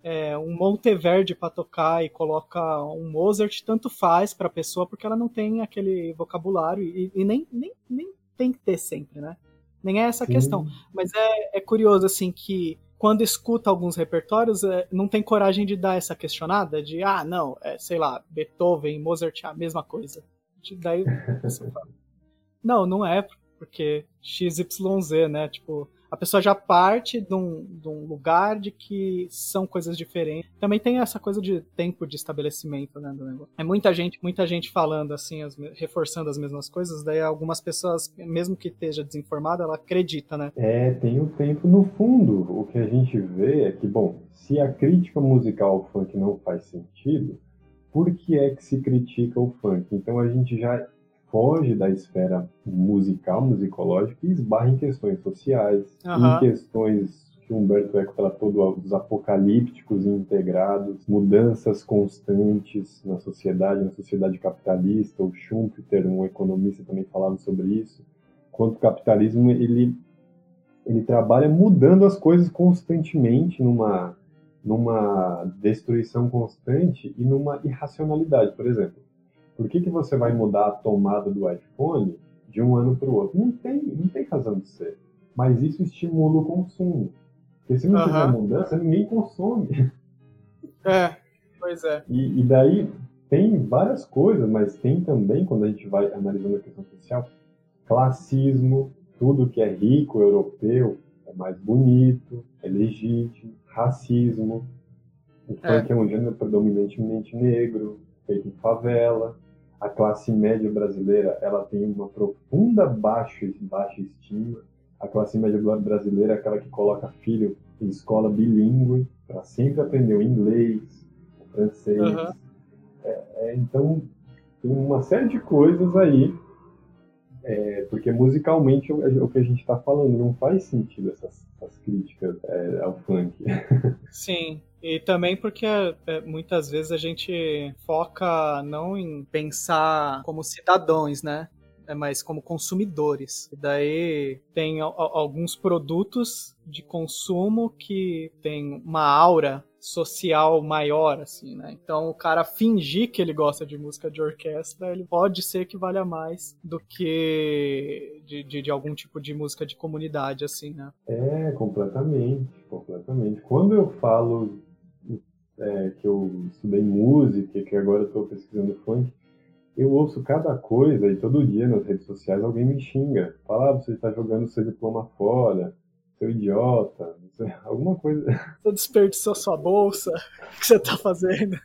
é, um Monteverde para tocar e coloca um Mozart, tanto faz para a pessoa, porque ela não tem aquele vocabulário e, e, nem, nem, nem tem que ter sempre, né? Nem é essa a questão. Mas é, é curioso, assim, que quando escuta alguns repertórios, é, não tem coragem de dar essa questionada de, ah, não, é, sei lá, Beethoven, Mozart é a mesma coisa. Daí [LAUGHS] você fala, não, não é, porque XYZ, né? Tipo, a pessoa já parte de um, de um, lugar de que são coisas diferentes. Também tem essa coisa de tempo de estabelecimento, né, do negócio. É muita gente, muita gente falando assim, as, reforçando as mesmas coisas, daí algumas pessoas, mesmo que esteja desinformada, ela acredita, né? É, tem o tempo no fundo. O que a gente vê é que, bom, se a crítica musical ao funk não faz sentido, por que é que se critica o funk? Então a gente já foge da esfera musical, musicológica e esbarra em questões sociais, Aham. em questões que Humberto Eco tratou do- dos apocalípticos e integrados, mudanças constantes na sociedade, na sociedade capitalista. O Schumpeter, um economista, também falava sobre isso. Quanto o capitalismo ele ele trabalha mudando as coisas constantemente numa numa destruição constante e numa irracionalidade, por exemplo. Por que, que você vai mudar a tomada do iPhone de um ano para o outro? Não tem, não tem razão de ser. Mas isso estimula o consumo. Porque se não tiver Aham. mudança, ninguém consome. É, pois é. E, e daí tem várias coisas, mas tem também, quando a gente vai analisando a questão social, classismo, tudo que é rico, europeu, é mais bonito, é legítimo, racismo. O É. funk é um gênero predominantemente negro, feito em favela. A classe média brasileira, ela tem uma profunda baixa, baixa estima. A classe média brasileira é aquela que coloca filho em escola bilíngue, para sempre aprender o inglês, o francês. Aham. É, é, então, tem uma série de coisas aí, é, porque musicalmente o, o que a gente está falando não faz sentido essas, essas críticas é, ao funk. [LAUGHS] Sim. E também porque é, muitas vezes a gente foca não em pensar como cidadãos, né? É, mas como consumidores. E daí tem al- al- alguns produtos de consumo que tem uma aura social maior, assim, né? Então o cara fingir que ele gosta de música de orquestra, ele pode ser que valha mais do que de, de, de algum tipo de música de comunidade, assim, né? É, completamente, completamente. Quando eu falo é, que eu estudei música, que agora estou pesquisando funk, eu ouço cada coisa e todo dia nas redes sociais alguém me xinga. Fala, ah, você está jogando seu diploma fora, seu idiota, [LAUGHS] alguma coisa. Você desperdiçou sua bolsa, o que você tá fazendo?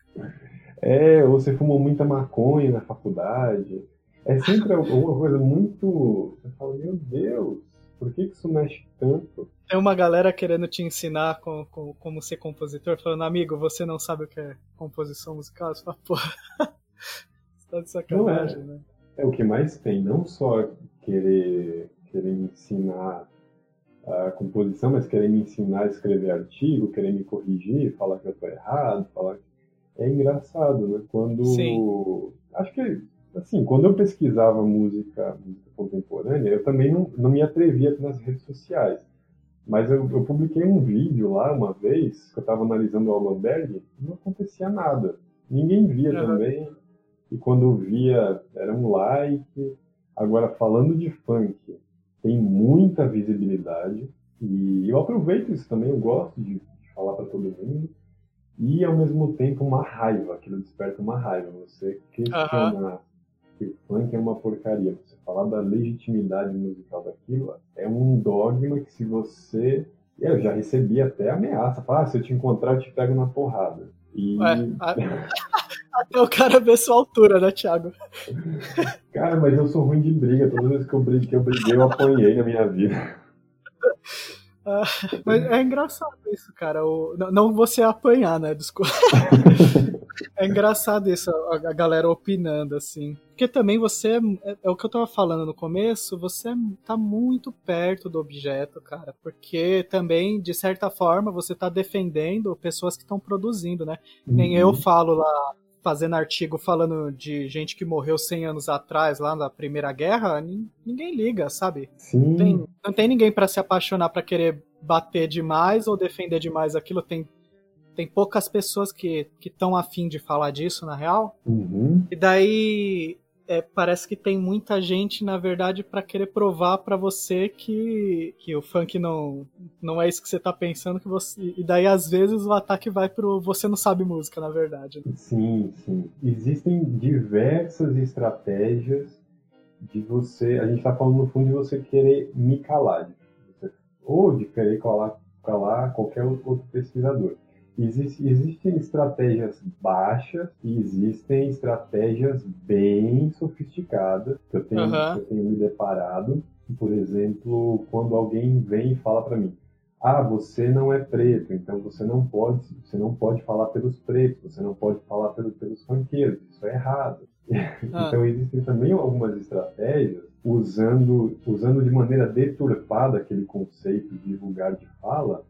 É, ou você fumou muita maconha na faculdade. É sempre alguma coisa muito. Você fala, meu Deus, por que que isso mexe tanto? Tem uma galera querendo te ensinar com, com- como ser compositor, falando, amigo, você não sabe o que é composição musical? Você fala, pô, [LAUGHS] você tá de sacanagem, né? É o que mais tem, não só querer, querer ensinar a composição, mas querer me ensinar a escrever artigo, querer me corrigir, falar que eu tô errado, falar que... É engraçado, né? Quando... Sim. Acho que, assim, quando eu pesquisava música, música contemporânea, eu também não, não me atrevia nas redes sociais. Mas eu, eu publiquei um vídeo lá uma vez, que eu estava analisando o Allenberg, e não acontecia nada. Ninguém via Uhum. também. E quando via, era um like. Agora, falando de funk, tem muita visibilidade. E eu aproveito isso também, eu gosto de, de falar para todo mundo. E, ao mesmo tempo, uma raiva, aquilo desperta uma raiva. Você questionar que o funk é uma porcaria, você falar da legitimidade musical daquilo, é um dogma que se você... Eu já recebi até ameaça, falar, ah, se eu te encontrar, eu te pego na porrada. E, Ué, a- até o cara ver sua altura, né, Thiago? cara, mas eu sou ruim de briga, todas as vezes que eu briguei, que eu, briguei, eu apanhei na minha vida. Ah, mas é engraçado isso, cara. O- não, você apanhar, né? Desculpa. [LAUGHS] é engraçado isso, a, galera opinando, assim. Porque também você, é, é o que eu tava falando no começo, você tá muito perto do objeto, cara. Porque também, de certa forma, você tá defendendo pessoas que estão produzindo, né? Nem eu falo lá, fazendo artigo falando de gente que morreu 100 anos atrás, lá na Primeira Guerra, nin- ninguém liga, sabe? Sim, Tem- não tem ninguém pra se apaixonar pra querer bater demais ou defender demais aquilo. Tem, tem poucas pessoas que estão afim de falar disso, na real. Uhum. E daí é, parece que tem muita gente, na verdade, pra querer provar pra você que, que o funk não, não é isso que você tá pensando. que você E daí, às vezes, o ataque vai pro você não sabe música, na verdade. né? Sim, sim. Existem diversas estratégias de você. A gente está falando no fundo de você querer me calar, ou de querer calar, calar qualquer outro pesquisador. Existe- existem estratégias baixas e existem estratégias bem sofisticadas que eu tenho, que eu tenho me deparado. Por exemplo, quando alguém vem e fala para mim: ah, você não é preto, então você não pode, você não pode falar pelos pretos, você não pode falar pelos, pelos funkeiros, isso é errado. [LAUGHS] Ah. Então existem também algumas estratégias usando, usando de maneira deturpada aquele conceito de lugar de fala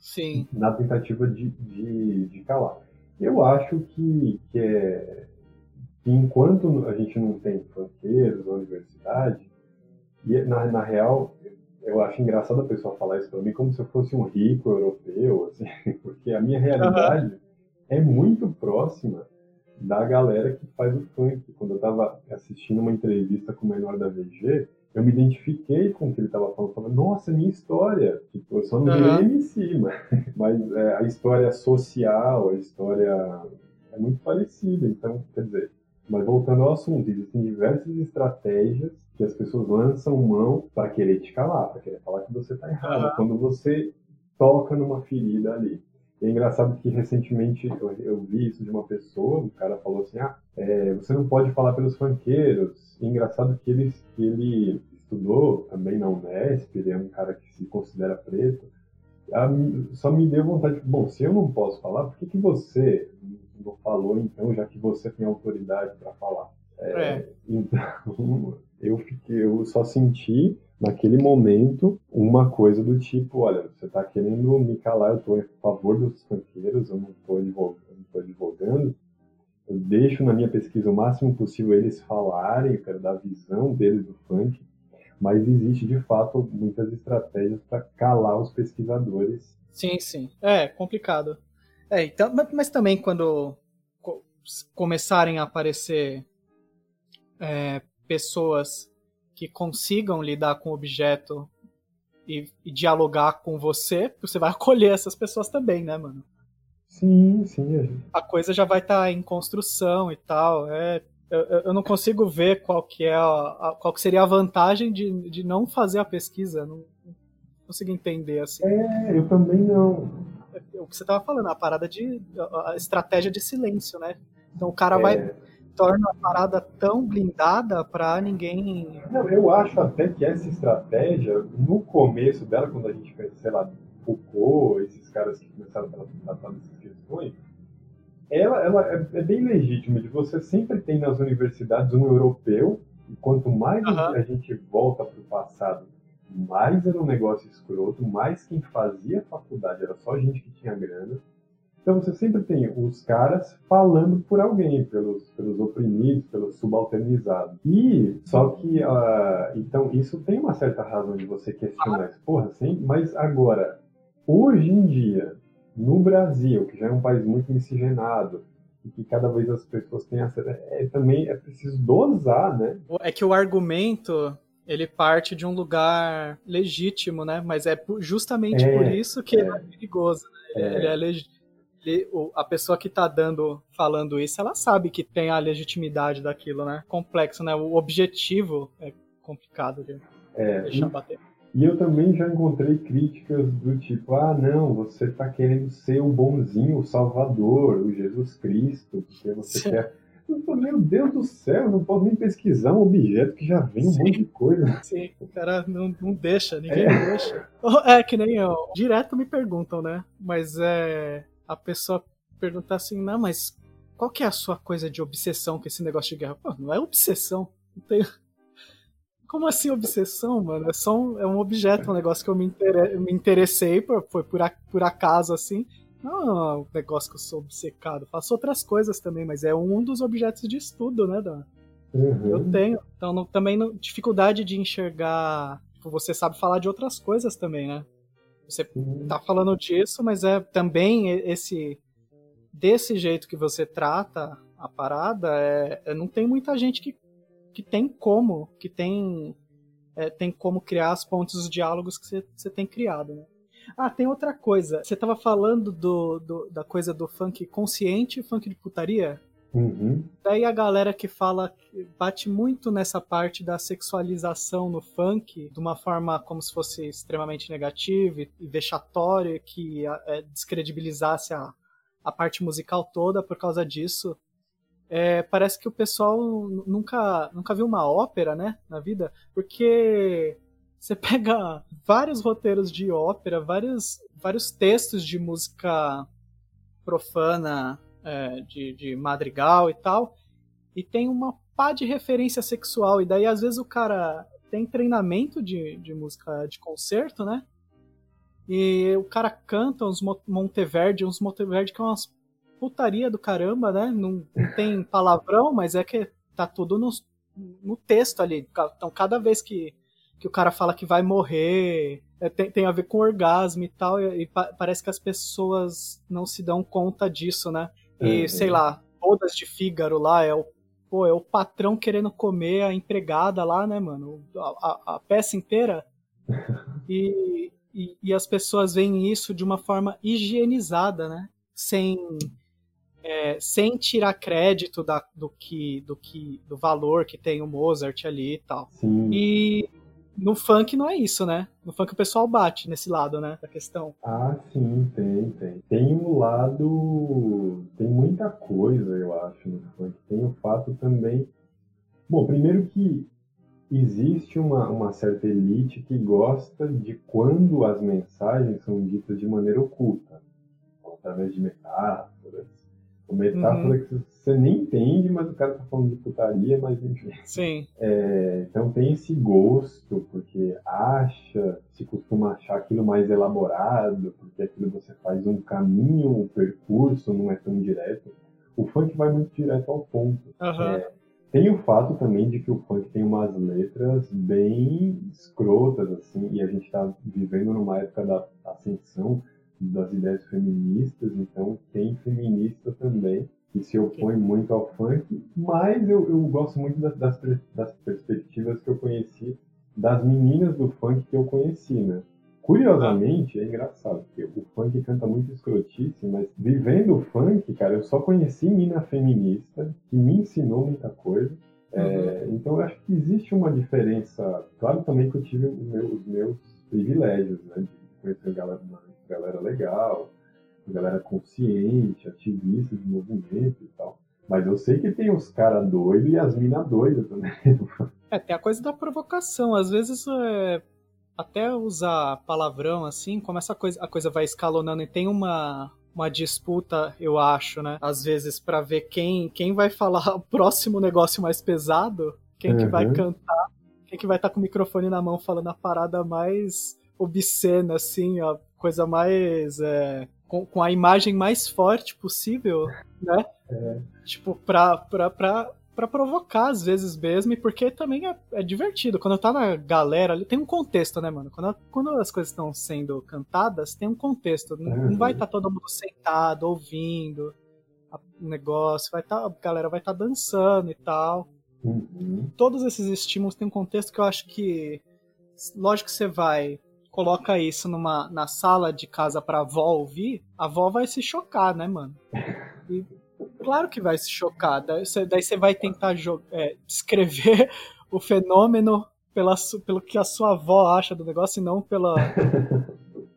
Sim. na tentativa de, de, de calar. Eu acho que, que, é, que enquanto a gente não tem fronteiras na universidade, e na, na real, eu acho engraçado a pessoa falar isso para mim como se eu fosse um rico europeu, assim, [LAUGHS] porque a minha realidade uhum. é muito próxima da galera que faz o funk. Quando eu estava assistindo uma entrevista com o menor da VG, eu me identifiquei com o que ele estava falando. Nossa, minha história. Tipo, eu só não virei uhum. MC, mas, mas é, a história social, a história é muito parecida. Então, quer dizer, mas voltando ao assunto, existem diversas estratégias que as pessoas lançam mão para querer te calar, para querer falar que você está errado. Uhum. Quando você toca numa ferida ali. E é engraçado que recentemente eu, eu, vi isso de uma pessoa, um cara falou assim, ah, é, você não pode falar pelos funkeiros. E é engraçado que ele, que ele estudou também na Unesp, ele é um cara que se considera preto. A, só me deu vontade, bom, se eu não posso falar, por que, que você não falou então, já que você tem autoridade para falar? É, é. Então, [LAUGHS] eu, fiquei, eu só senti naquele momento uma coisa do tipo, olha, você está querendo me calar, eu estou a favor dos funkeiros, eu não estou advogando, advogando, eu deixo na minha pesquisa o máximo possível eles falarem, eu quero dar a visão deles do funk, mas existe de fato muitas estratégias para calar os pesquisadores. Sim, sim, é complicado. É, então, mas também quando começarem a aparecer é, pessoas que consigam lidar com o objeto e, e, dialogar com você, você vai [LAUGHS] acolher essas pessoas também, né, mano? Sim, sim. É. A coisa já vai estar tá em construção e tal. É, eu, eu, não consigo ver qual que é a, a, qual que seria a vantagem de, de não fazer a pesquisa. Não, não consigo entender assim. É, eu também não. É, o que você estava falando, a parada de a estratégia de silêncio, né? Então o cara é. vai torna a parada tão blindada para ninguém. Não, eu acho até que essa estratégia, no começo dela, quando a gente fez, sei lá, Foucault, esses caras que começaram a tratar dessas questões, ela, ela é, é, bem legítima de você sempre tem nas universidades um europeu, e quanto mais uhum. a gente volta para o passado, mais era um negócio escroto, mais quem fazia faculdade era só gente que tinha grana, então você sempre tem os caras falando por alguém, pelos, pelos oprimidos, pelos subalternizados. E só que uh, então isso tem uma certa razão de você questionar, porra, sim, mas agora hoje em dia no Brasil, que já é um país muito miscigenado, e que cada vez as pessoas têm acesso, é, também é preciso dosar, né? É que o argumento ele parte de um lugar legítimo, né? Mas é justamente é, por isso que é, ele é perigoso. Né? É. Ele é legítimo ele, a pessoa que está dando, falando isso, ela sabe que tem a legitimidade daquilo, né? Complexo, né? O objetivo é complicado de é, deixar e, bater. E eu também já encontrei críticas do tipo, ah, não, você está querendo ser o bonzinho, o salvador, o Jesus Cristo, porque você Sim. quer... Meu Deus do céu, não posso nem pesquisar um objeto que já vem um Sim. monte de coisa. Sim, o cara não, não deixa, ninguém é. deixa. É que nem eu, direto me perguntam, né? Mas é a pessoa perguntar assim, não, mas qual que é a sua coisa de obsessão com esse negócio de guerra? Pô, não é obsessão. Não tem... [LAUGHS] Como assim obsessão, mano? É só um, é um objeto, um negócio que eu me, inter... me interessei, por, foi por, a... por acaso, assim. Não é um negócio que eu sou obcecado. Faço outras coisas também, mas é um dos objetos de estudo, né, da... Uhum. Eu tenho. Então, não, também não, dificuldade de enxergar. Tipo, você sabe falar de outras coisas também, né? Você tá falando disso, mas é também esse desse jeito que você trata a parada, é, é não tem muita gente que, que tem como, que tem é, tem como criar as pontes, os diálogos que você, tem criado, né? Ah, tem outra coisa. Você tava falando do, do, da coisa do funk consciente e funk de putaria? Uhum. Daí a galera que fala, bate muito nessa parte da sexualização no funk, de uma forma como se fosse extremamente negativa e vexatória, que é, descredibilizasse a, a parte musical toda por causa disso. É, parece que o pessoal nunca, nunca viu uma ópera, né, na vida, porque você [LAUGHS] pega vários roteiros de ópera, vários, vários textos de música profana é, de, de madrigal e tal. e tem uma pá de referência sexual. E daí, às vezes, o cara tem treinamento de, de música de concerto, né? E o cara canta uns Monteverdi, uns Monteverdi que é umas putaria do caramba, né? Não, não tem palavrão, mas é que tá tudo no, no texto ali. Então, cada vez que, que o cara fala que vai morrer, é, tem, tem a ver com orgasmo e tal, e, e pa, parece que as pessoas não se dão conta disso, né? E, uhum. sei lá, todas de Fígaro lá é o pô, é o patrão querendo comer a empregada lá, né, mano? A, a, a peça inteira. [LAUGHS] E, e, e, as pessoas veem isso de uma forma higienizada, né? Sem, é, sem tirar crédito da, do que do que do valor que tem o Mozart ali e tal. Sim. E no funk não é isso, né? No funk o pessoal bate nesse lado, né, da questão. Ah, sim, tem, tem. Tem um lado, tem muita coisa, eu acho, no funk. Tem o fato também, bom, primeiro que existe uma, uma certa elite que gosta de quando as mensagens são ditas de maneira oculta, através de metáforas, uma metáfora uhum. que você nem entende, mas o cara tá falando de putaria, mas enfim. Sim. É, então tem esse gosto, porque acha, se costuma achar aquilo mais elaborado, porque aquilo você faz um caminho, um percurso, não é tão direto. O funk vai muito direto ao ponto. Uhum. É, tem o fato também de que o funk tem umas letras bem escrotas, assim, e a gente está vivendo numa época da ascensão das ideias feministas, então tem feminista também que se opõe muito ao funk, mas eu, eu gosto muito das, das, das perspectivas que eu conheci das meninas do funk que eu conheci, né? Curiosamente, é engraçado, porque o funk canta muito escrotice, mas vivendo o funk, cara, eu só conheci mina feminista, que me ensinou muita coisa. É, uhum. É, então eu acho que existe uma diferença. Claro também que eu tive os meus privilégios, né? De legal, galera consciente, ativista de movimento e tal. Mas eu sei que tem os caras doidos e as minas doidas também. É, tem a coisa da provocação. Às vezes, é, até usar palavrão assim, como essa coisa, a coisa vai escalonando e tem uma, uma disputa, eu acho, né? Às vezes, para ver quem, quem vai falar [LAUGHS] o próximo negócio mais pesado, quem uhum. que vai uhum. cantar, quem que vai estar tá com o microfone na mão falando a parada mais obscena, assim, a coisa mais. É, com, com, a imagem mais forte possível, né? É. Tipo, pra, pra, pra, pra provocar às vezes mesmo, e porque também é, é divertido. Quando tá na galera ali, tem um contexto, né, mano? Quando, quando as coisas estão sendo cantadas, tem um contexto. Não, uhum. não vai estar tá todo mundo sentado, ouvindo o negócio, vai tá, a galera vai estar tá dançando e tal. Uhum. Todos esses estímulos têm um contexto que eu acho que. Lógico que você vai coloca isso numa na sala de casa pra avó ouvir, a avó vai se chocar, né, mano? E, claro que vai se chocar. Daí você, vai tentar é, descrever [LAUGHS] o fenômeno pela, pelo que a sua avó acha do negócio e não pela,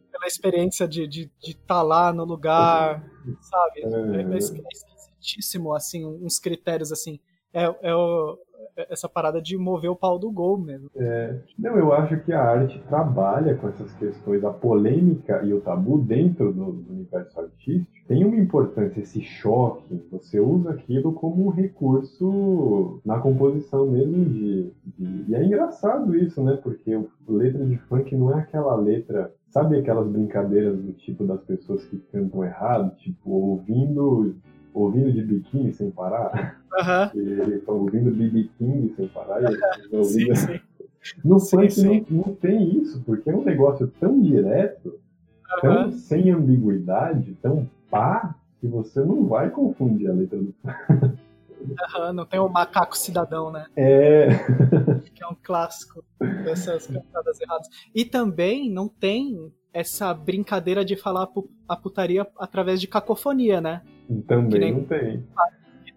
pela experiência de estar de, de tá lá no lugar, sabe? É, é, é esquisitíssimo, assim, uns critérios assim. É, é o, essa parada de mover o pau do gol mesmo. É, não, eu acho que a arte trabalha com essas questões, a polêmica e o tabu dentro do, do universo artístico tem uma importância, esse choque, você usa aquilo como um recurso na composição mesmo de, de... E é engraçado isso, né? Porque letra de funk não é aquela letra Sabe aquelas brincadeiras do tipo das pessoas que cantam errado, tipo, ouvindo ouvindo de biquíni sem parar? Uhum. Eles estão ouvindo BB King sem parar. E [LAUGHS] ouvindo... sim, sim. [LAUGHS] No funk sim. Não, não tem isso, porque é um negócio tão direto, uhum. tão sem ambiguidade, tão pá, que você não vai confundir a letra do [LAUGHS] Uhum, não tem o macaco cidadão, né? É. Que é um clássico dessas cantadas erradas. E também não tem essa brincadeira de falar a putaria através de cacofonia, né? Também nem... não tem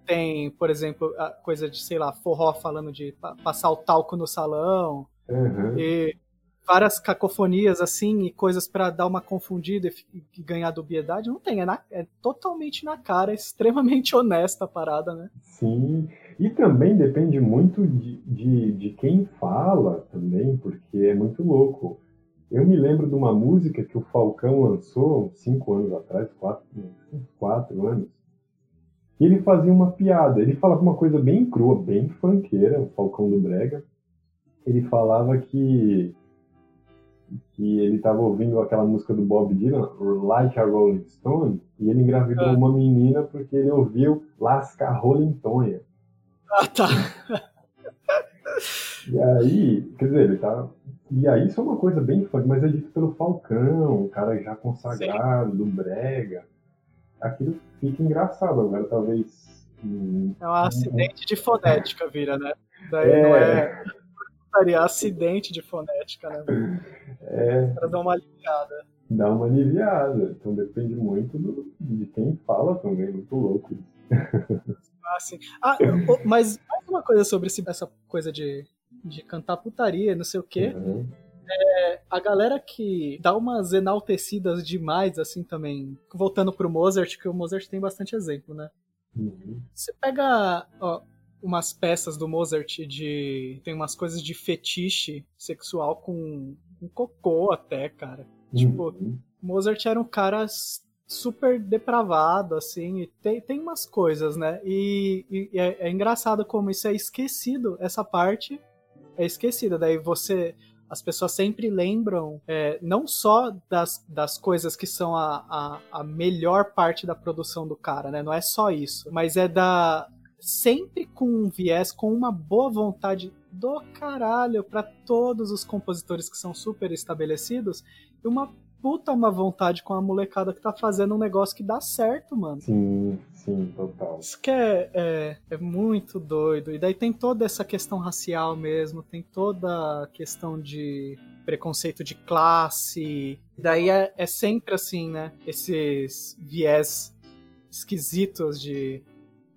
tem, por exemplo, a coisa de, sei lá, forró falando de passar o talco no salão. Uhum. E várias cacofonias assim e coisas para dar uma confundida e, e, ganhar dubiedade. Não tem, é, na, é totalmente na cara, é extremamente [LAUGHS] honesta a parada, né? Sim. E também depende muito de, de, de quem fala também, porque é muito louco. Eu me lembro de uma música que o Falcão lançou cinco anos atrás, quatro, quatro anos, E ele fazia uma piada. Ele falava uma coisa bem crua, bem funkeira, o Falcão do Brega. Ele falava que que ele estava ouvindo aquela música do Bob Dylan, Like a Rolling Stone, e ele engravidou ah. uma menina porque ele ouviu Lasca Rolling Tonha. Ah, tá. E aí, quer dizer, ele tá. E aí isso é uma coisa bem fã, mas é dito pelo Falcão, um cara já consagrado, Sim. do Brega. Aquilo fica engraçado agora, talvez. Hum, é um acidente de fonética, vira, né? Daí é... não é. Seria acidente de fonética, né? [LAUGHS] É. Pra dar uma aliviada. Dá uma aliviada. Então depende muito do, de quem fala também, muito louco. [LAUGHS] Ah, sim. Ah, mas mais uma coisa sobre essa coisa de, de cantar putaria, não sei o quê. Uhum. É, a galera que dá umas enaltecidas demais, assim, também. Voltando pro Mozart, que o Mozart tem bastante exemplo, né? Uhum. Você pega ó, umas peças do Mozart de. Tem umas coisas de fetiche sexual com, com cocô até, cara. Tipo, uhum. Tipo, Mozart era um cara super depravado, assim, e tem, tem umas coisas, né? E, e é, é, engraçado como isso é esquecido, essa parte é esquecida. Daí você. As pessoas sempre lembram é, não só das, das coisas que são a, a, a melhor parte da produção do cara, né? Não é só isso, mas é da. Sempre com um viés, com uma boa vontade do caralho para todos os compositores que são super estabelecidos e uma puta uma vontade com a molecada que tá fazendo um negócio que dá certo, mano. Sim, sim, total. Isso que é, é, é muito doido. E daí tem toda essa questão racial mesmo, tem toda a questão de preconceito de classe. E daí é, é sempre assim, né? Esses viés esquisitos de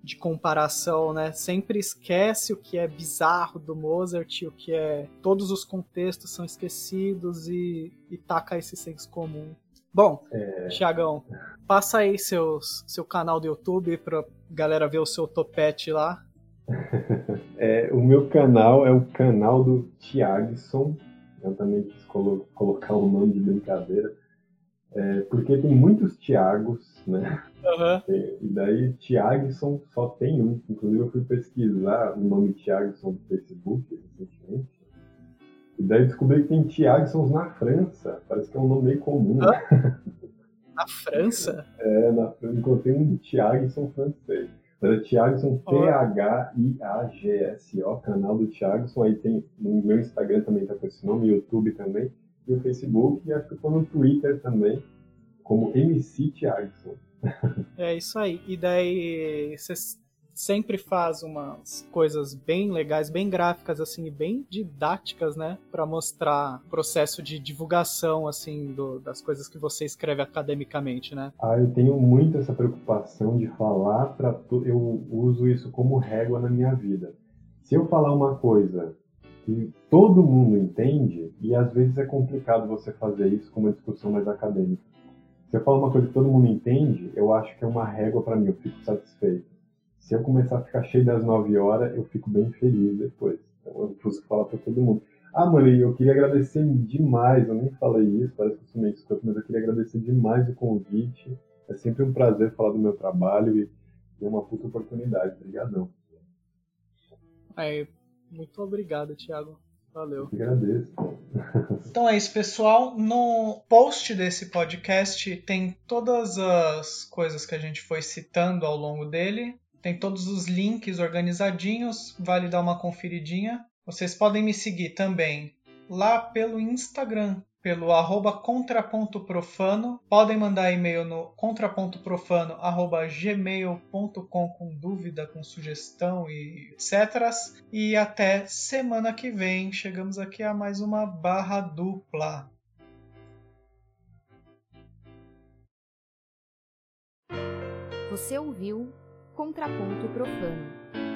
de comparação, né? Sempre esquece o que é bizarro do Mozart, o que é. Todos os contextos são esquecidos e, e taca esse senso comum. Bom, é... Tiagão, passa aí seus, seu canal do YouTube pra galera ver o seu topete lá. [LAUGHS] é, o meu canal é o canal do Tiagson. Eu também quis colo colocar o um nome de brincadeira. É, porque tem muitos Tiagos, né? Uhum. E, e daí Tiagson só tem um. Inclusive eu fui pesquisar o nome Tiagson no Facebook recentemente. E daí descobri que tem Tiagsons na França. Parece que é um nome meio comum. Na França? É, na França encontrei um Tiagson francês. Era Tiagson, T-H-I-A-G-S-O, canal do Tiagson. Aí tem no meu Instagram também tá com esse nome, YouTube também, e o Facebook, e acho que tô no Twitter também, como MC Tiagson. É isso aí. E daí você sempre faz umas coisas bem legais, bem gráficas assim, bem didáticas, né, para mostrar o processo de divulgação assim do, das coisas que você escreve academicamente, né? Ah, eu tenho muito essa preocupação de falar para eu uso isso como régua na minha vida. Se eu falar uma coisa que todo mundo entende e às vezes é complicado você fazer isso com uma discussão mais acadêmica. Se eu falo uma coisa que todo mundo entende, eu acho que é uma régua para mim, eu fico satisfeito. Se eu começar a ficar cheio das 9 horas, eu fico bem feliz depois. Então eu preciso falar para todo mundo. Ah, mano, eu queria agradecer demais, eu nem falei isso, parece que eu sou meio mas eu queria agradecer demais o convite. É sempre um prazer falar do meu trabalho e é uma puta oportunidade. Obrigadão. É, muito obrigado, Thiago. Valeu. Agradeço. Então é isso, pessoal. No post desse podcast tem todas as coisas que a gente foi citando ao longo dele. Tem todos os links organizadinhos, vale dar uma conferidinha. Vocês podem me seguir também lá pelo Instagram, pelo arroba contrapontoprofano. Podem mandar e-mail no contrapontoprofano.gmail.com com dúvida, com sugestão e etc. E até semana que vem. Chegamos aqui a mais uma barra dupla. Você ouviu Contraponto Profano.